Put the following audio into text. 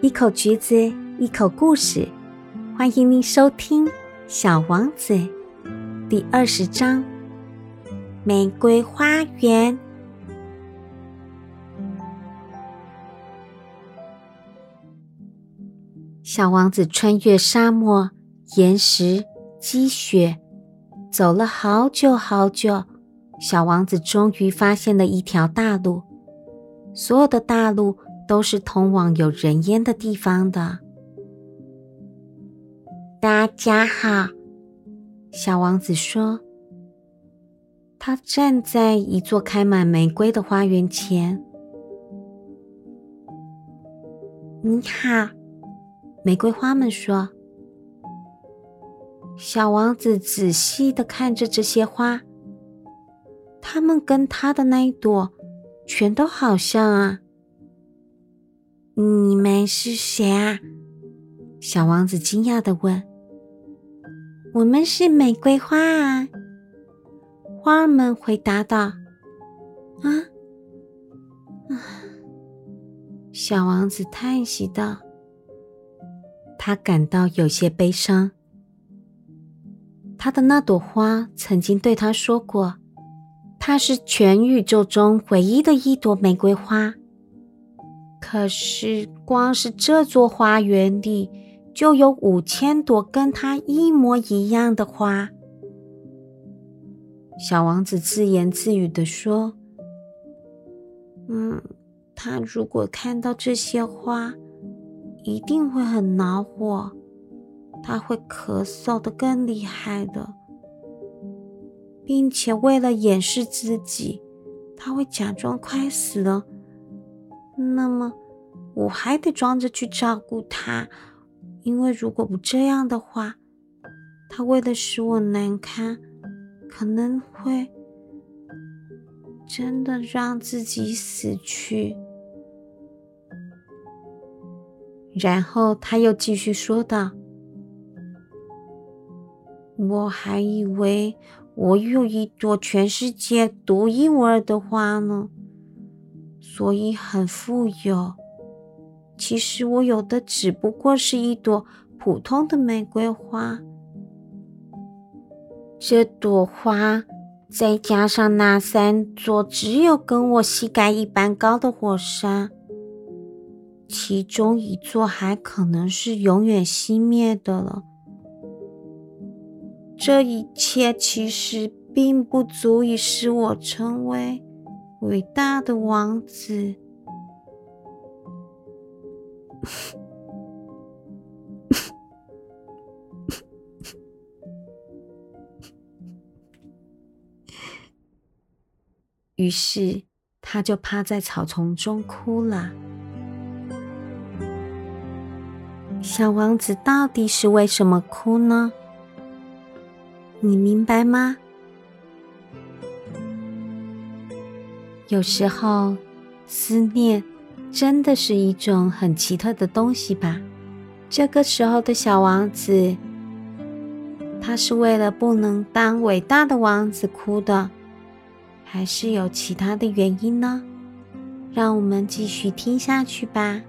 一口橘子，一口故事，欢迎您收听《小王子》第二十章《玫瑰花园》。小王子穿越沙漠、岩石、积雪，走了好久好久。小王子终于发现了一条大路，所有的大路。都是通往有人烟的地方的。大家好，小王子说。他站在一座开满玫瑰的花园前。你好，玫瑰花们说。小王子仔细的看着这些花，它们跟他的那一朵全都好像啊。你们是谁啊？小王子惊讶的问。“我们是玫瑰花啊！”花儿们回答道。“啊，啊！”小王子叹息道。他感到有些悲伤。他的那朵花曾经对他说过：“它是全宇宙中唯一的一朵玫瑰花。”可是，光是这座花园里就有五千朵跟它一模一样的花。小王子自言自语的说：“嗯，他如果看到这些花，一定会很恼火，他会咳嗽的更厉害的，并且为了掩饰自己，他会假装快死了。”那么，我还得装着去照顾他，因为如果不这样的话，他为了使我难堪，可能会真的让自己死去。然后他又继续说道：“我还以为我有一朵全世界独一无二的花呢。”所以很富有。其实我有的只不过是一朵普通的玫瑰花。这朵花再加上那三座只有跟我膝盖一般高的火山，其中一座还可能是永远熄灭的了。这一切其实并不足以使我成为。伟大的王子，于是他就趴在草丛中哭了。小王子到底是为什么哭呢？你明白吗？有时候，思念真的是一种很奇特的东西吧。这个时候的小王子，他是为了不能当伟大的王子哭的，还是有其他的原因呢？让我们继续听下去吧。